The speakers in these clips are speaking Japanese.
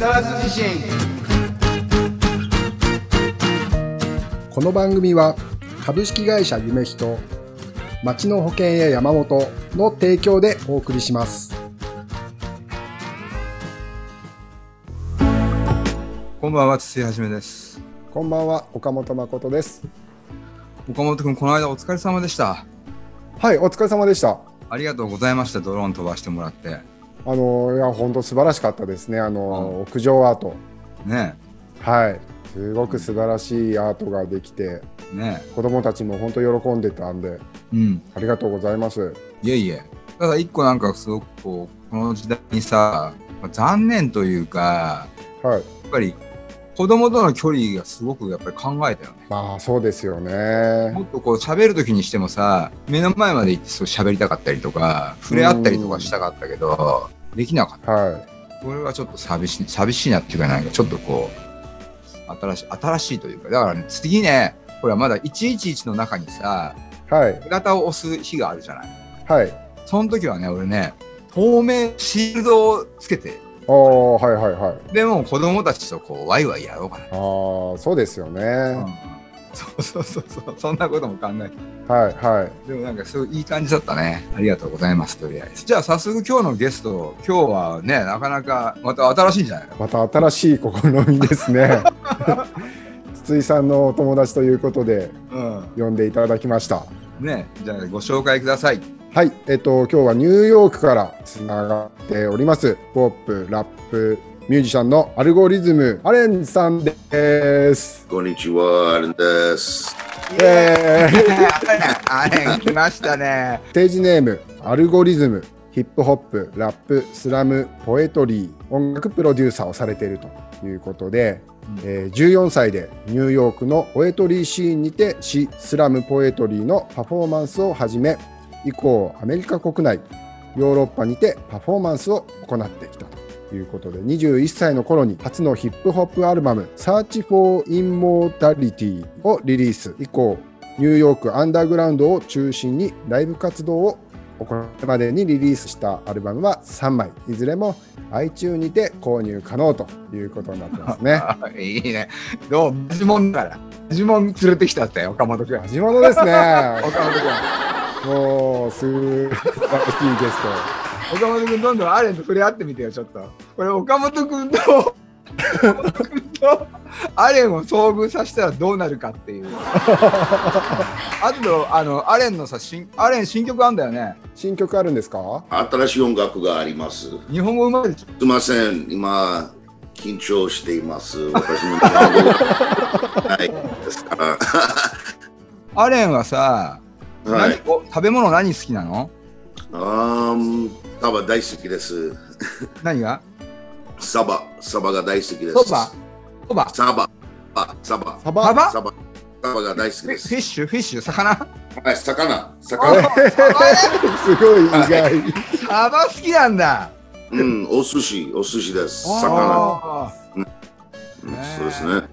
沢津地震この番組は株式会社夢人町の保険や山本の提供でお送りしますこんばんは、筒井はじめです。こんばんは岡本誠です岡本君、この間お疲れ様でした。はいお疲れ様でしたありがとうございました、ドローン飛ばしてもらって。あのいや本当素晴らしかったですね。あの、屋上アート。ね。はい。すごく素晴らしいアートができてえ、ね。子供たちも本当喜んでたんでえ。うん。ありがとうございます。いえいえ。ただ一個なんかすごくこう、この時代にさ、残念というか、はい。やっぱり子供との距離がすごくやっぱり考えたよね。まあそうですよねもっとこう喋る時にしてもさ、目の前まで行ってそう喋りたかったりとか、触れ合ったりとかしたかったけど、できなかった。はいこれはちょっと寂しい、寂しいなっていうか、なんかちょっとこう、新しい、新しいというか、だからね、次ね、これはまだ111の中にさ、はい手形を押す日があるじゃない。はいその時はね、俺ね、透明シールドをつけて、おーはいはいはいでもう子供たちとこう、ワイワイやろうかな。ああそうですよね、うんそうそうそうそう、そんなことも考えて。はいはいでもなんかすごいいい感じだったね。ありがとうございます、とりあえず。じゃあ早速今日のゲスト、今日はね、なかなかまた新しいんじゃないの？また新しい試みですね筒井さんのお友達ということでうん。呼んでいただきましたね、じゃあご紹介ください。はいえっと今日はニューヨークからつながっておりますポップラップミュージシャンのアルゴリズムアレンさんですこんにちは、アレンです。イエーイあれ、来ましたね。ステージネームアルゴリズムヒップホップラップスラムポエトリー音楽プロデューサーをされているということで、えー14歳でニューヨークのポエトリーシーンにて詩スラムポエトリーのパフォーマンスを始め以降アメリカ国内ヨーロッパにてパフォーマンスを行ってきたということで21歳の頃に初のヒップホップアルバム「Search for Immortality」をリリース。以降ニューヨークアンダーグラウンドを中心にライブ活動を行うまでにリリースしたアルバムは3枚いずれも iTunes にて購入可能ということになってますね。あ いいね。どうマジモンだから。マジモン連れてきたって、岡本君。地元ですね。岡本君。もうす晴らしいゲス岡本君、どんどんアレンと触れ合ってみてよ、ちょっと。これ、岡本君と アレンを遭遇させたらどうなるかっていう。あと、あの、アレンのさ、新アレン新曲あんだよね。ト。新曲あるんですか？新しい音楽があります。す日本語うまいでしょ。みません、今、緊張しています。私の日本語がないですから。アレンはさ、はい。食べ物何好きなの？あーん、サバ大好きです。何が？サバ、サバが大好きです。そば？そば？サバ、あサバ、サバ？サバ？サバ、サバが大好きです。フィッシュフィッシュ魚？はい、魚、え魚。すごい。意外。サバ好きなんだ。うん、お寿司、お寿司です。魚。あうん。そうですね。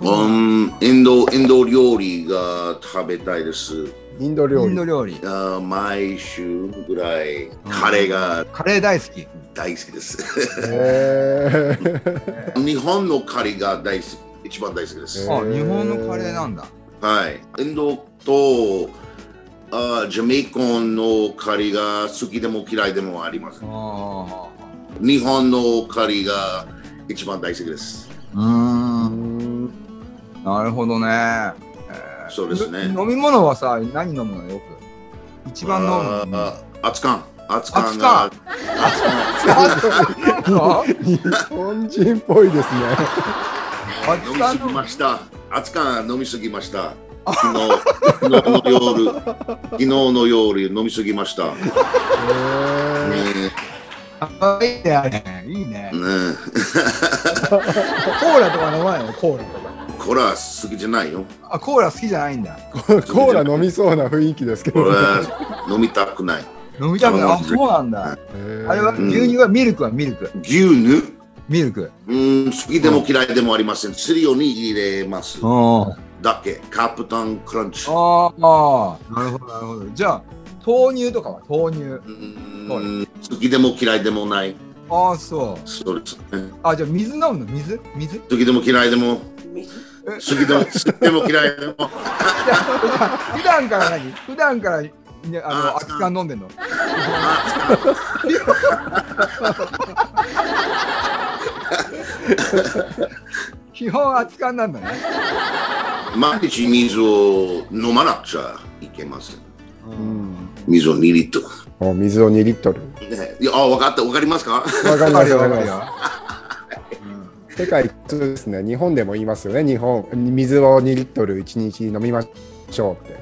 うん、インド、インド料理が食べたいです。インド料理インド。料理あー毎週ぐらいカレーがカレー大好き大好きです。えー 日本のカレーが大好き、一番大好きです。あ日本のカレーなんだはい。インドとあージャメイコンのカレーが好きでも嫌いでもあります。あ日本のカレーが一番大好きです。ーうーんなるほどね、えーそうですね。飲み物はさ何飲むのよく。一番飲む。の熱燗。熱燗熱が飲むの日本人っぽいですね。熱飲みすぎ燗ました。熱燗飲みすぎました。昨日昨日の夜、昨日の夜飲みすぎました。ねえ。あいいねあれ。いいね。え。ねコーラとか飲まないの？コーラとかえこれは好きじゃないよ。あコーラ好きじゃないんだー コーラ飲みそうな雰囲気ですけど。飲みたくない。飲みたくないあそうなんだえーあれはうん牛乳はミルクはミルク牛乳？ミルクうん、好きでも嫌いでもありません。シリオに入れます。あだけ。カプタンクランチ。ああなるほどなるほどじゃあ豆乳とかは？豆乳うん好きでも嫌いでもない。あああ、そう。そうですね。あ、じゃあ水飲むの？水？水？好きでも嫌いでも、水？好きでも好きでも嫌いでも。普段から何？普段から、ね、あの、あ空き缶飲んでんの？基本空き缶なんだね。毎日水を飲まなくちゃいけません。うん水を2リットル。お水を2リットル。ね、いやあ、分かった、分かりますか？わかりますわかりわまかす。世界一ですね。日本でも言いますよね。日本、水を2リットル1日飲みましょうって。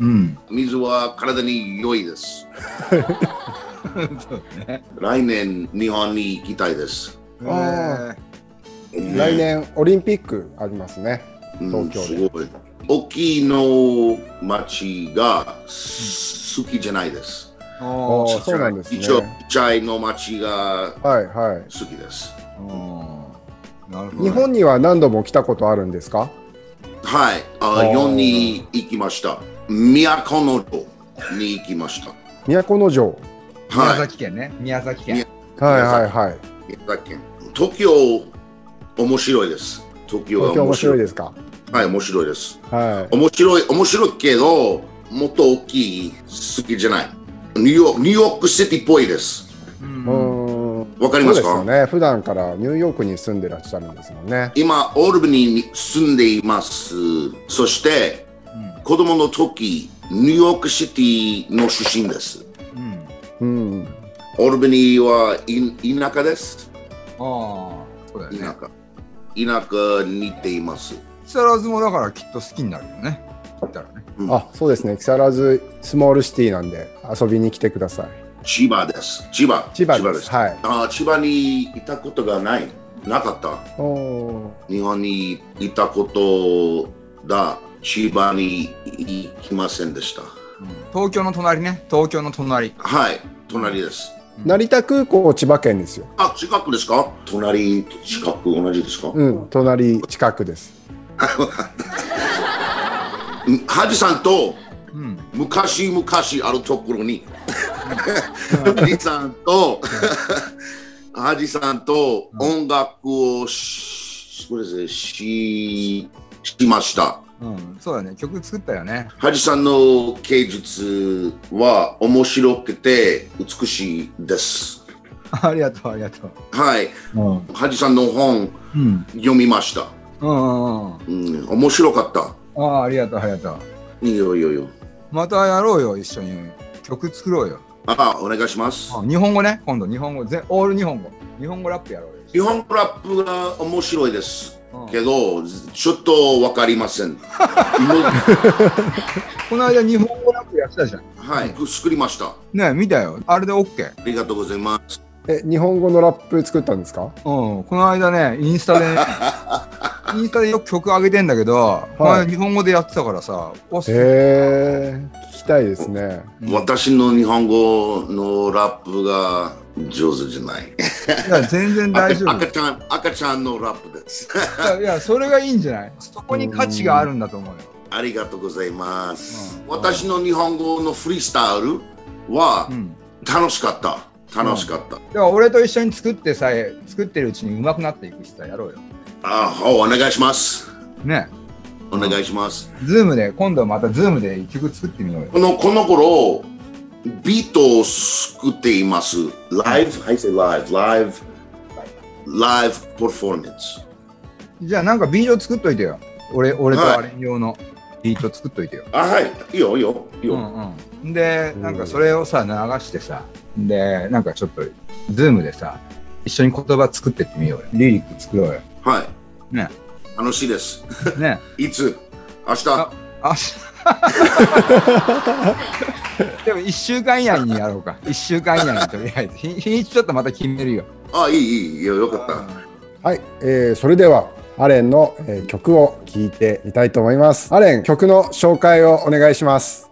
うん。水は体に良いです。そうね。来年、日本に行きたいです。あえ来年オリンピックありますね。うん東京ですごい。大きいの町が好きじゃないです。ー、おーおーそうなんですね一応、ちっちゃいの町がはいは好きです。おーなるほど。い。日本には何度も来たことあるんですか？はい、あー4に行きました。都の城に行きました。都城？宮はい、崎県ね。宮崎県。はいはいはい。宮崎県東京、面白いです。東京は面白いでですか？す。はい、面白いです。は面白い、面白いけど、もっと大きい、好きじゃない。ニューヨーク、ニューヨークシティっぽいです。うん。わかりますか？そうですよね。普段からニューヨークに住んでらっしゃるんですもんね。今、オルバニーに住んでいます。そして、うん子供の時、ニューヨークシティの出身です。うん。うん。オルバニーはい田舎です。ああ、そうだよね。田舎。田舎に似ています。木更津もだからきっと好きになるよね。言ったらね。うんあ、そうですね。木更津スモールシティなんで遊びに来てください。千葉です。千葉。千葉です。はい。あ千葉にいたことがない。なかった。日本にいたことだ。千葉に行きませんでした。東京の隣ね。東京の隣。はい、隣です。成田空港千葉県ですよ。あ、近くですか？隣と近く同じですか、うん。隣近くです。ハジさんとうん。昔々あるところに、ハジさんと、ハジさんと音楽をし、そうですねししました。うん。そうだね。曲作ったよね。ハジさんの芸術は面白くて美しいです。ありがとう、ありがとう。はい、うん。ハジさんの本うん。読みました。うん、面白かった。ああ、ありがとう、ありがとう。いいよいいよいいよ。またやろうよ、一緒に。曲作ろうよ。あ、お願いします。あ日本語ね、今度日本語、ぜオール日本語。日本語ラップやろうよ。日本ラップが面白いですうんけど、ちょっとわかりません。この間日本語ラップやってたじゃん。はい、作りました。ね見たよ。あれで OK。ありがとうございます。え、日本語のラップ作ったんですか？うん。この間ね、インスタで、インスタでよく曲上げてんだけど、この間日本語でやってたからさ、おすへえ、聞きたいですね。うん私の日本語のラップが上手じゃない。いや全然大丈夫。赤ちゃん、赤ちゃんのラップです。いやいや、それがいいんじゃない？そこに価値があるんだと思うよ。ありがとうございます。うん私の日本語のフリースタイルはうん。楽しかった。楽しかった。だから俺と一緒に作ってさ、作ってるうちに上手くなっていくしさ、やろうよ。あ、おお願いします。ね。お願いします。ズームで、今度またズームで一曲作ってみようよ。このこの頃、ビートを作っています。Live? I say live. Live. Live performance. じゃあなんかビート作っといてよ。俺、俺とはいあれ用のビート作っといてよ。あ、はい。いいよ、いいよ。いいよ。うんうん。で、なんかそれをさ、流してさ、で、なんかちょっと、ズームでさ、一緒に言葉作ってってみようよ。リリック作ろうよ。はい。ね。楽しいです。ね。いつ？明日ああし でも1週間以内にやろうか。1週間以内にとりあえず。日日にちちょっとまた決めるよ。あ、いい、いい、いいよ、よかった。はい、えーそれではアレンの、えー曲を聴いてみたいと思います。アレン、曲の紹介をお願いします。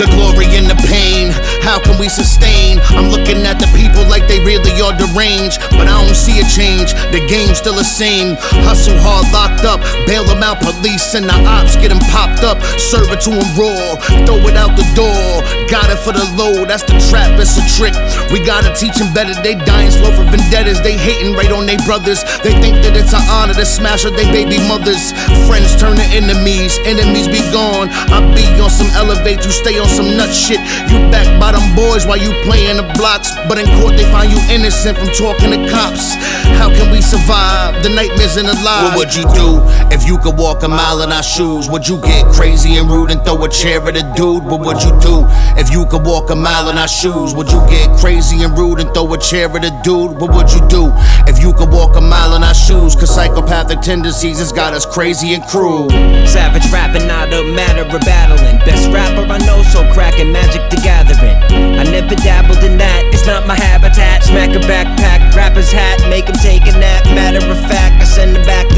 The glory and the pain, how can we sustain? I'm looking at the people like they really are deranged, but I don't see a change. The game's still the same. Hustle hard, locked up, bail them out, police and the ops get them popped. Serve it to them raw, throw it out the door. Got it for the low, that's the trap, it's a trick. We gotta teach them better, they dying slow for vendettas. They hating right on their brothers. They think that it's an honor to smash up their baby mothers. Friends turn to enemies, enemies be gone. I be on some elevate, you stay on some nut shit. You back by them boys while you playing the blocks. But in court, they find you innocent from talking to cops. How can we survive the nightmares and the lies? What would you do if you could walk a mile in our shoes? Would you get crazy and rude and throw a chair at a dude? What would you do if you could walk a mile in our shoes? Would you get crazy and rude and throw a chair at a dude? What would you do if you could walk a mile in our shoes? Cause psychopathic tendencies has got us crazy and cruel. Savage rapping, not a matter of battling. Best rapper I know, so cracking magic the gathering. I never dabbled in that, it's not my habitat. Smack a backpack, rapper's hat, make him take a nap. Matter of fact, I send him back.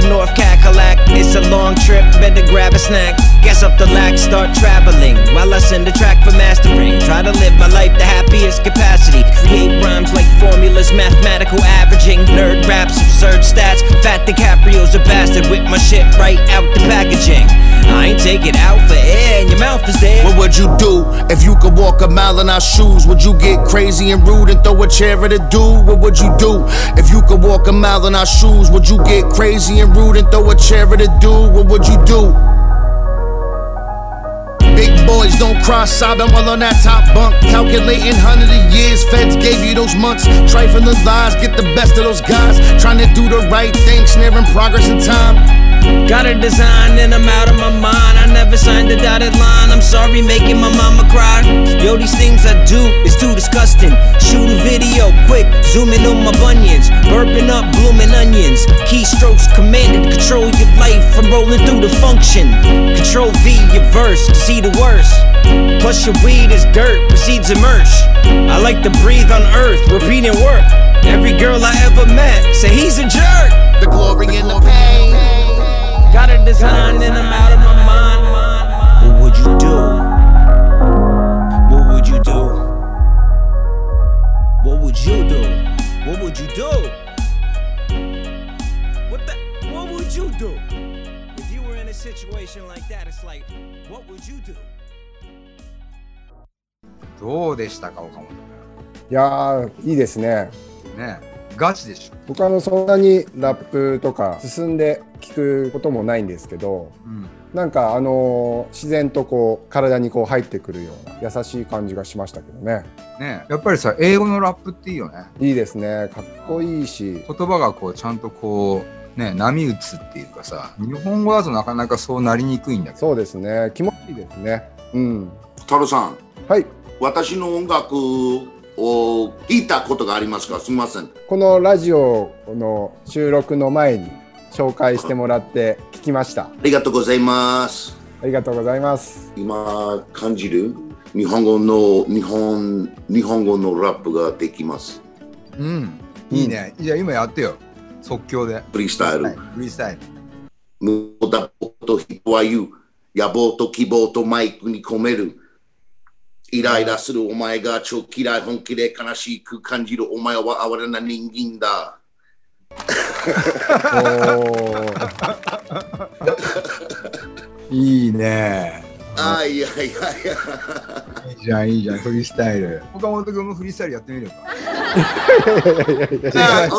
It's a long trip, better grab a snack. Guess up the lack, start traveling. While I send a track for mastering. Try to live my life the happiest capacity. Create rhymes like formulas, mathematical averaging. Nerd raps, absurd stats. Fat DiCaprio's a bastard with my shit right out the packaging. I ain't take it out for air, and your mouth is there. What would you do if you could walk a mile in our shoes? Would you get crazy and rude and throw a chair at a dude? What would you do if you could walk a mile in our shoes? Would you get crazy and rude and throw a chair at a dude? What would you do? Big boys don't cross sobbing all on that top bunk. Calculating hundred of years, feds gave you those months. Trifling the lies, get the best of those guys. Trying to do the right thing, snaring progress in time. Got a design and I'm out of my mind. I never signed a dotted line. I'm sorry, making my mama cry. Yo, these things I do is too disgusting. Shoot a video quick, zooming on my bunions. Burping up blooming onions. Keystrokes commanded, control your life. I'm rolling through the function. Control V, your verse, to see the worst. Plus your weed is dirt, proceeds immerse. I like to breathe on earth, repeating work. Every girl I ever met say he's a jerk. The glory and the pain. Got a design and I'm out of my mind. What would you do? What would you do? What would you do? What would you do? What the? What would you do? If you were in a situation like that, it's like, what would you do? どうでしたか、岡本いやーいいですね君。ねガチでしょ。僕あのそんなにラップとか進んで聞くこともないんですけどうん。なんかあのー自然とこう体にこう入ってくるような優しい感じがしましたけどね。ねやっぱりさ、英語のラップっていいよね。いいですね。かっこいいし。言葉がこう、ちゃんとこう、ね、波打つっていうかさ、日本語だとなかなかそうなりにくいんだけど。そうですね。気持ちいいですね。うん。太郎さん、はい。私の音楽を聞いたことがありますか？すみません。このラジオの収録の前に紹介してもらって聞きましたありがとうございます。ありがとうございます今感じる日本語の日本日本語のラップができます。うん。いいね。じゃあ今やってよ。即興で。フリースタイル。はい、フリースタイル。無駄と人は言う。野望と希望とマイクに込める。イライラするお前が超嫌い本気で悲しく感じるお前は哀れな人間だ。いいね。あいやいやいや。いいじゃん、いいじゃん、フリースタイル。岡本君もフリースタイルやってみるか。じゃあお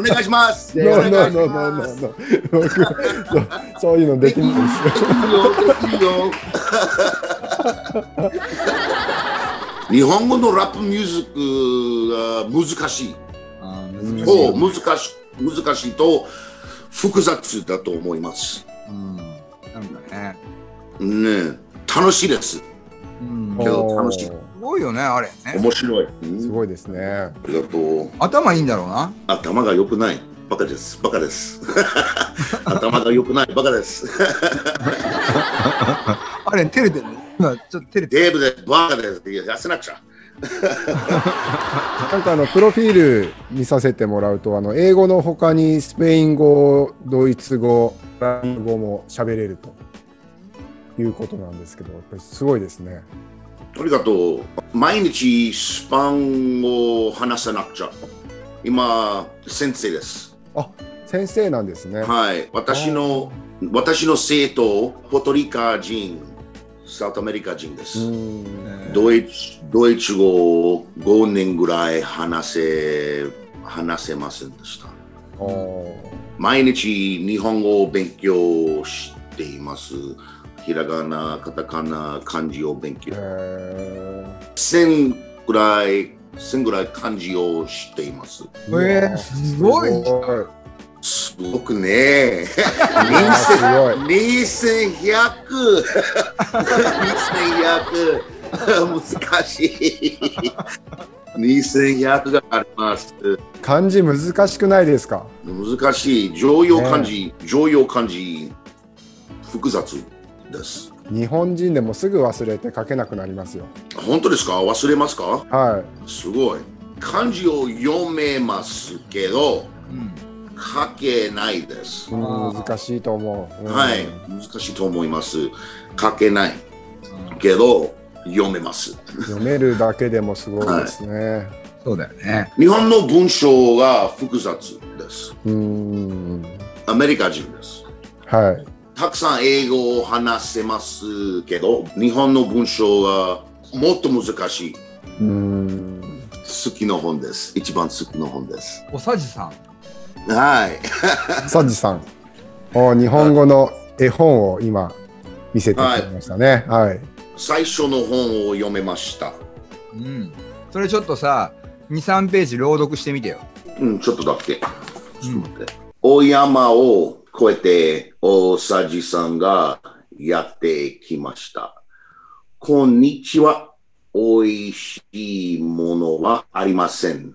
お願いします。ノーノーお願いしノーノーノますーノー僕そうそういうのできないですよ日本語のラップミュージックが難しい。難しいと難し難しいと複雑だと思います。うん。なんかね。ねえ楽しいです。うん。けど楽しいすごいよね、あれね。面白い。うんすごいですねありがとう。頭いいんだろうな。頭が良くない。バカです。バカです。頭が良くない。バカです。あれ、照れてる今、ちょっと照れてる。デーブです。バカです。いや痩せなくちゃ。なんかあのプロフィール見させてもらうとあの英語の他にスペイン語ドイツ語フランス語も喋れるということなんですけど、やっぱりすごいですね。ありがとう。毎日スパンを話さなくちゃ。今、先生です。先生なんですね。はい。私の、私の生徒、ポトリカ人、サウトアメリカ人でうす。ん。ドイツドイツ語を5年ぐらい話せ、話せませんでした。毎日日本語を勉強しています。ひらがな、カタカナ、漢字を勉強。へ1000ぐらい、1000ぐらい漢字を知っています。ーえーすごいすごくね。すごい。2100。2100。難しい。2100があります。漢字難しくないですか？難しい。常用漢字、常用漢字、複雑です。日本人でもすぐ忘れて書けなくなりますよ。本当ですか？忘れますか？はすごい。漢字を読めますけど、うん書けないです難しいと思う。うんはい、難しいと思います。書けないけど、読めます。読めるだけでもすごいですね。そうだよね。日本の文章が複雑です。うん。アメリカ人です。はい。たくさん英語を話せますけど、日本の文章がもっと難しい。うん。好きの本です。一番好きの本です。おさじさん。はい。サジさん。お日本語の絵本を今見せてくれましたね。はい。最初の本を読めました。うん。それちょっとさ、2、3ページ朗読してみてよ。うん、ちょっとだけ。ちょっと待って。大山を越えて、大さじさんがやってきました。こんにちは。おいしいものはありません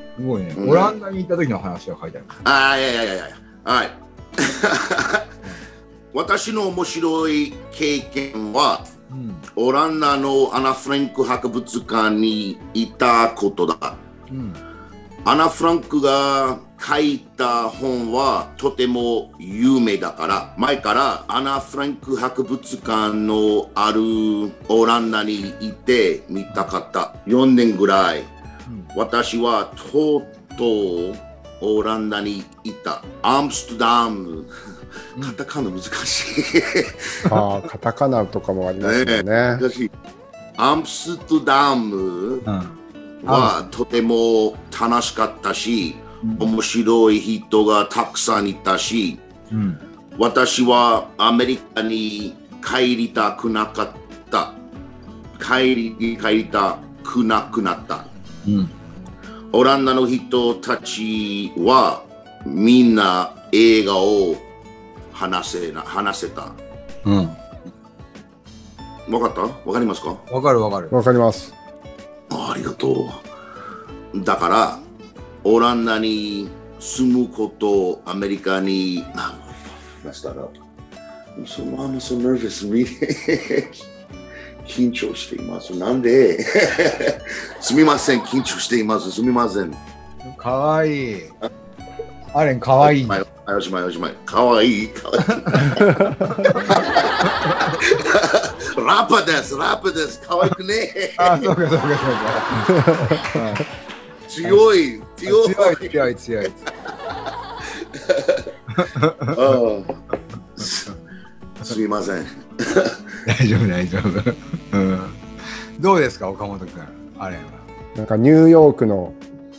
すごいね。うんオランダに行った時の話が書いてある。ああ、いやいやいやいや。はい。私の面白い経験は、うん。オランダのアナ・フランク博物館にいたことだ。うん。アナ・フランクが書いた本はとても有名だから、前からアナ・フランク博物館のあるオランダにいてみたかった。4年ぐらい。私はとうとうオランダにいた。アムステルダム。カタカナ難しい。ああ、カタカナとかもありますよね。難しい。アムステルダムうん。はとても楽しかったし、面白い人がたくさんいたし、うん。私はアメリカに帰りたくなかった。帰り帰りたくなくなった。うん。オランダの人たちはみんな映画を話せな話せた。うん。わかった？わかりますか？わかるわかる。わかります。ありがとう。だから、オランダに住むこと、アメリカに、あ、messed that up. I'm so, I'm so nervous. 緊張しています。なんで？すみません、緊張しています。すみません。かわいい。アレンかわいい。はいおしまい、おしまい。かわいい。かわいい ラッパです、ラッパです。かわいくね。あ、そうかそうかそうか。強い、強い。強い強い強い。すみません。大丈夫大丈夫。うん。どうですか岡本君アレンは。なんかニューヨークの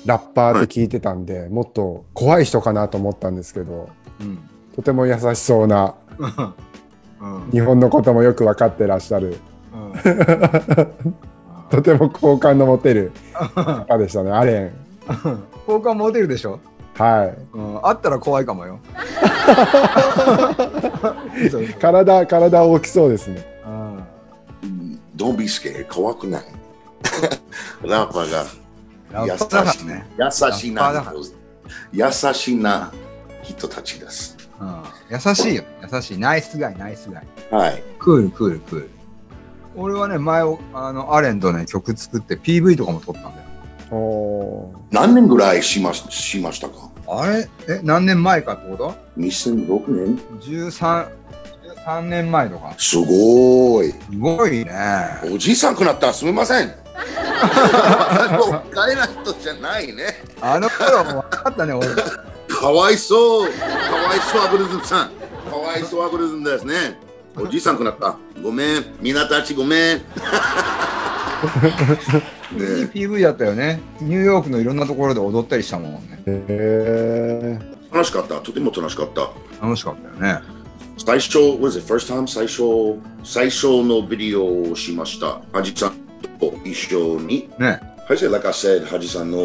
ラッパーって聞いてたんで、もっと怖い人かなと思ったんですけど、うん。とても優しそうな、うん。日本のこともよく分かってらっしゃる、とても好感の持てる方でしたね、アレン。好感持てるでしょ？はい。うん。あったら怖いかもよ。体、体大きそうですね。うん。Don't be scared. 怖くない。ラッパーがラッパーだからね。優しいな優しいな人たちです。うん、優しいよ。優しい。ナイスガイ、ナイスガイ。はい。クール、クール、クール。俺はね、前、あの、アレンとね、曲作って PV とかも撮ったんだよ。おー何年ぐらいしまししましたか？あれ？え、何年前かってこと ?2006 年 ?13、13年前とか。すごい。すごいね。おじさんくなったらすみません。もう変えない人じゃないね。あの頃も分かったね、俺。かわいそう。かわいそう、アブリズムさん。かわいそう、アブリズムですね。おじさんくなった。ごめん。みんなたちごめん。ねいい PV だったよね。ニューヨークのいろんなところで踊ったりしたもんね。へー楽しかった。とても楽しかった。楽しかったよね。最初、what is it, first time? 最初、最初のビデオをしました。ハジさんと一緒に。ね。はい、say, like I said, ハジさんの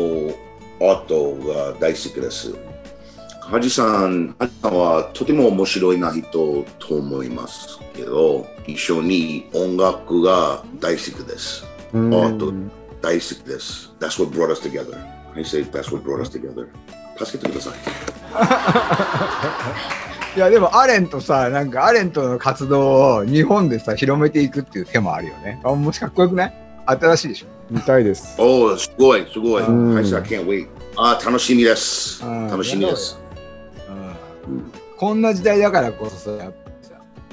アートが大好きです。ハジさん、ハジさんはとても面白いな人と思いますけど、一緒に音楽が大好きです。うんアート大好きです。That's what brought us together. I say, that's what brought us together. 助けてください。いや、でもアレンとさ、なんかアレンとの活動を日本でさ、広めていくっていう手もあるよね。あ、もしかっこよくない？新しいでしょ？見たいです。おお、すごい、すごい。うんはい、I can't wait. あー、楽しみです。うん楽しみです。うんこんな時代だからこそさ、やっ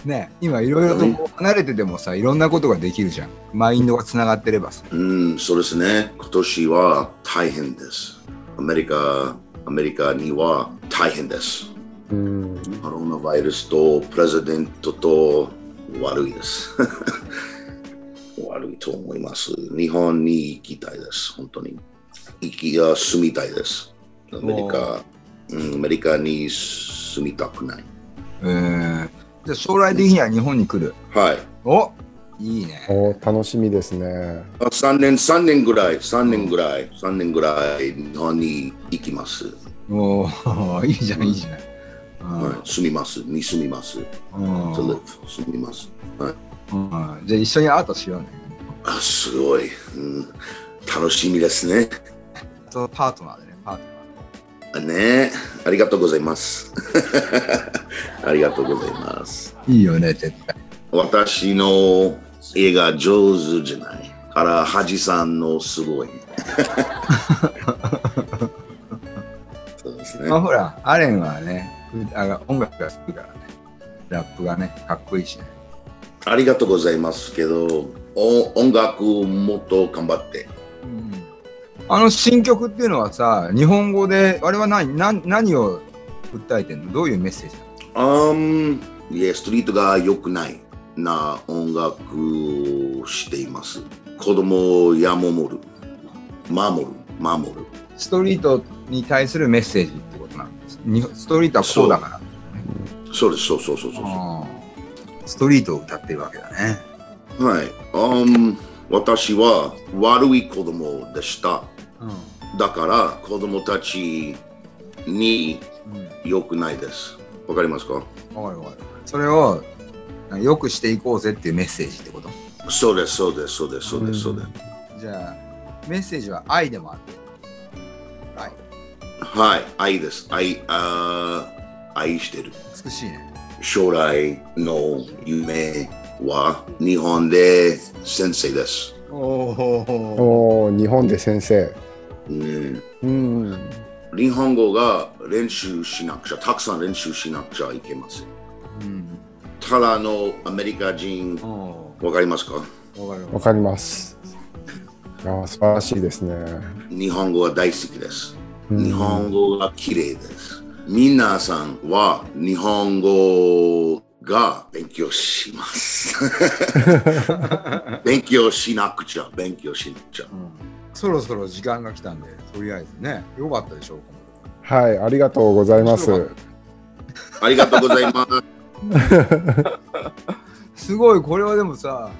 ね、今いろいろとこう離れててもさ、いろんなことができるじゃん。マインドがつながってればさ。うん、そうですね。今年は大変です。アメリカ、アメリカには大変です。うんコロナウイルスとプレゼデントと悪いです。悪いと思います。日本に行きたいです。本当に。行きや住みたいです。アメリカ、うん、アメリカに住みたくない。えー、じゃあ将来的には日本に来る。はい。おいいね。お楽しみですね。あ3年、三年ぐらい、3年ぐらい、3年ぐらい日本に行きます。おー いいじゃん、いいじゃない。うんはい、住みます。に住みます。うん to live 住みます。はい。うんじゃあ一緒にアートしようね。あ、すごい。うん、楽しみですね。あとパートナーでね。ねありがとうございます。ありがとうございます。いいよね、絶対。私の絵が上手じゃない。から、ハジさんのすごい。そうですねま。あほら、アレンはね、あの音楽が好きからね、ラップがね、かっこいいしね。ありがとうございますけど、お音楽もっと頑張って。あの新曲っていうのはさ、日本語で、あれは何何何を訴えてんの？どういうメッセージなの？いや、ストリートが良くないな音楽をしています。子供をや守る。守る。守る。ストリートに対するメッセージってことなんです。にストリートはこうだから。そうです、そうそうそうそう。ストリートを歌ってるわけだね。はい。Um, 私は悪い子供でした。だから子供たちに良くないです。わかりますか？わかるわかる。それをよくしていこうぜっていうメッセージってこと？そうです、そうです、そうです、そうです、そうです。じゃあ、メッセージは愛でもある。愛。はい、愛です。愛、あー愛してる。美しいね。将来の夢は日本で先生です。おお。日本で先生。うんうん。日本語が練習しなくちゃ、たくさん練習しなくちゃいけません。うん。ただのアメリカ人、おわかりますか？わかります。いや素晴らしいですね。日本語は大好きです。うん日本語が綺麗です。皆さんは日本語が勉強します。勉強しなくちゃ、勉強しなくちゃ。そろそろ時間が来たんで、とりあえずね、よかったでしょうはい、ありがとうございます。ありがとうございます。すごい、これはでもさ、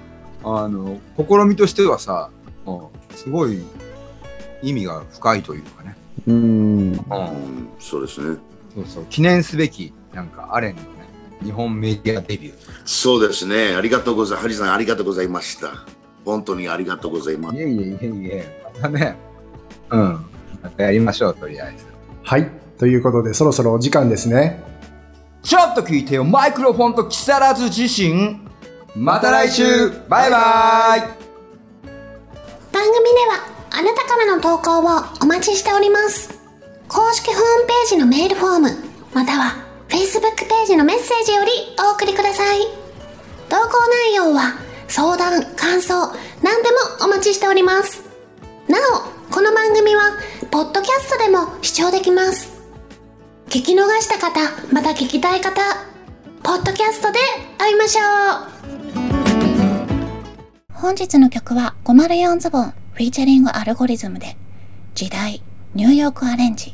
あの、試みとしてはさ、うんすごい意味が深いというかね。うん。うん、そうですね。そうそう、記念すべき、なんか、アレンのね、日本メディアデビュー。そうですね。ありがとうございます。ハリさん、ありがとうございました。本当にありがとうございますい。えいえいえいえ。またね。うん。またやりましょう、とりあえず。はい。ということで、そろそろお時間ですね。ちょっと聞いてよ、マイクロフォンと木更津自身。また来週バイバイ番組ではあなたからの投稿をお待ちしております公式ホームページのメールフォームまたは Facebook ページのメッセージよりお送りください投稿内容は相談感想何でもお待ちしております。なおこの番組はポッドキャストでも視聴できます。聞き逃した方また聞きたい方ポッドキャストで会いましょう。本日の曲は504ズボンフィーチャリングアルゴリズムで時代ニューヨークアレンジ。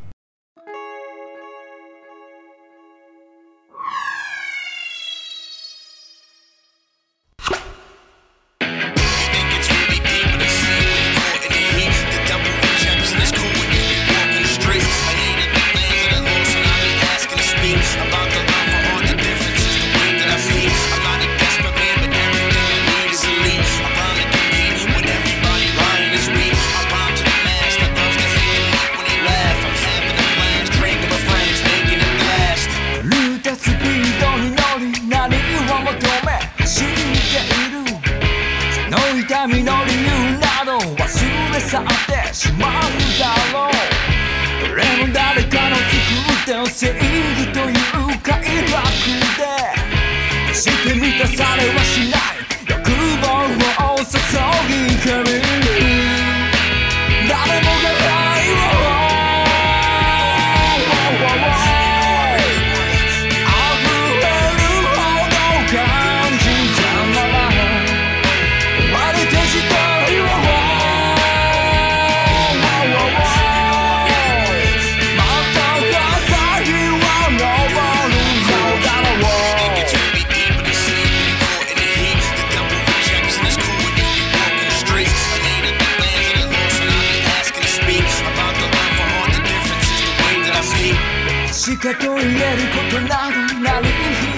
だと言えることなど何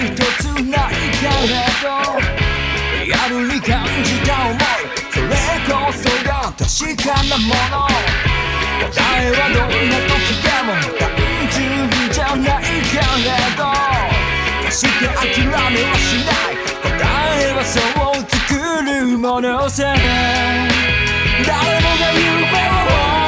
一つないけれどやるに感じた思いそれこそが確かなもの答えはどんな時でも単純じゃないけれど決して諦めはしない答えはそう作るものさ誰もが夢を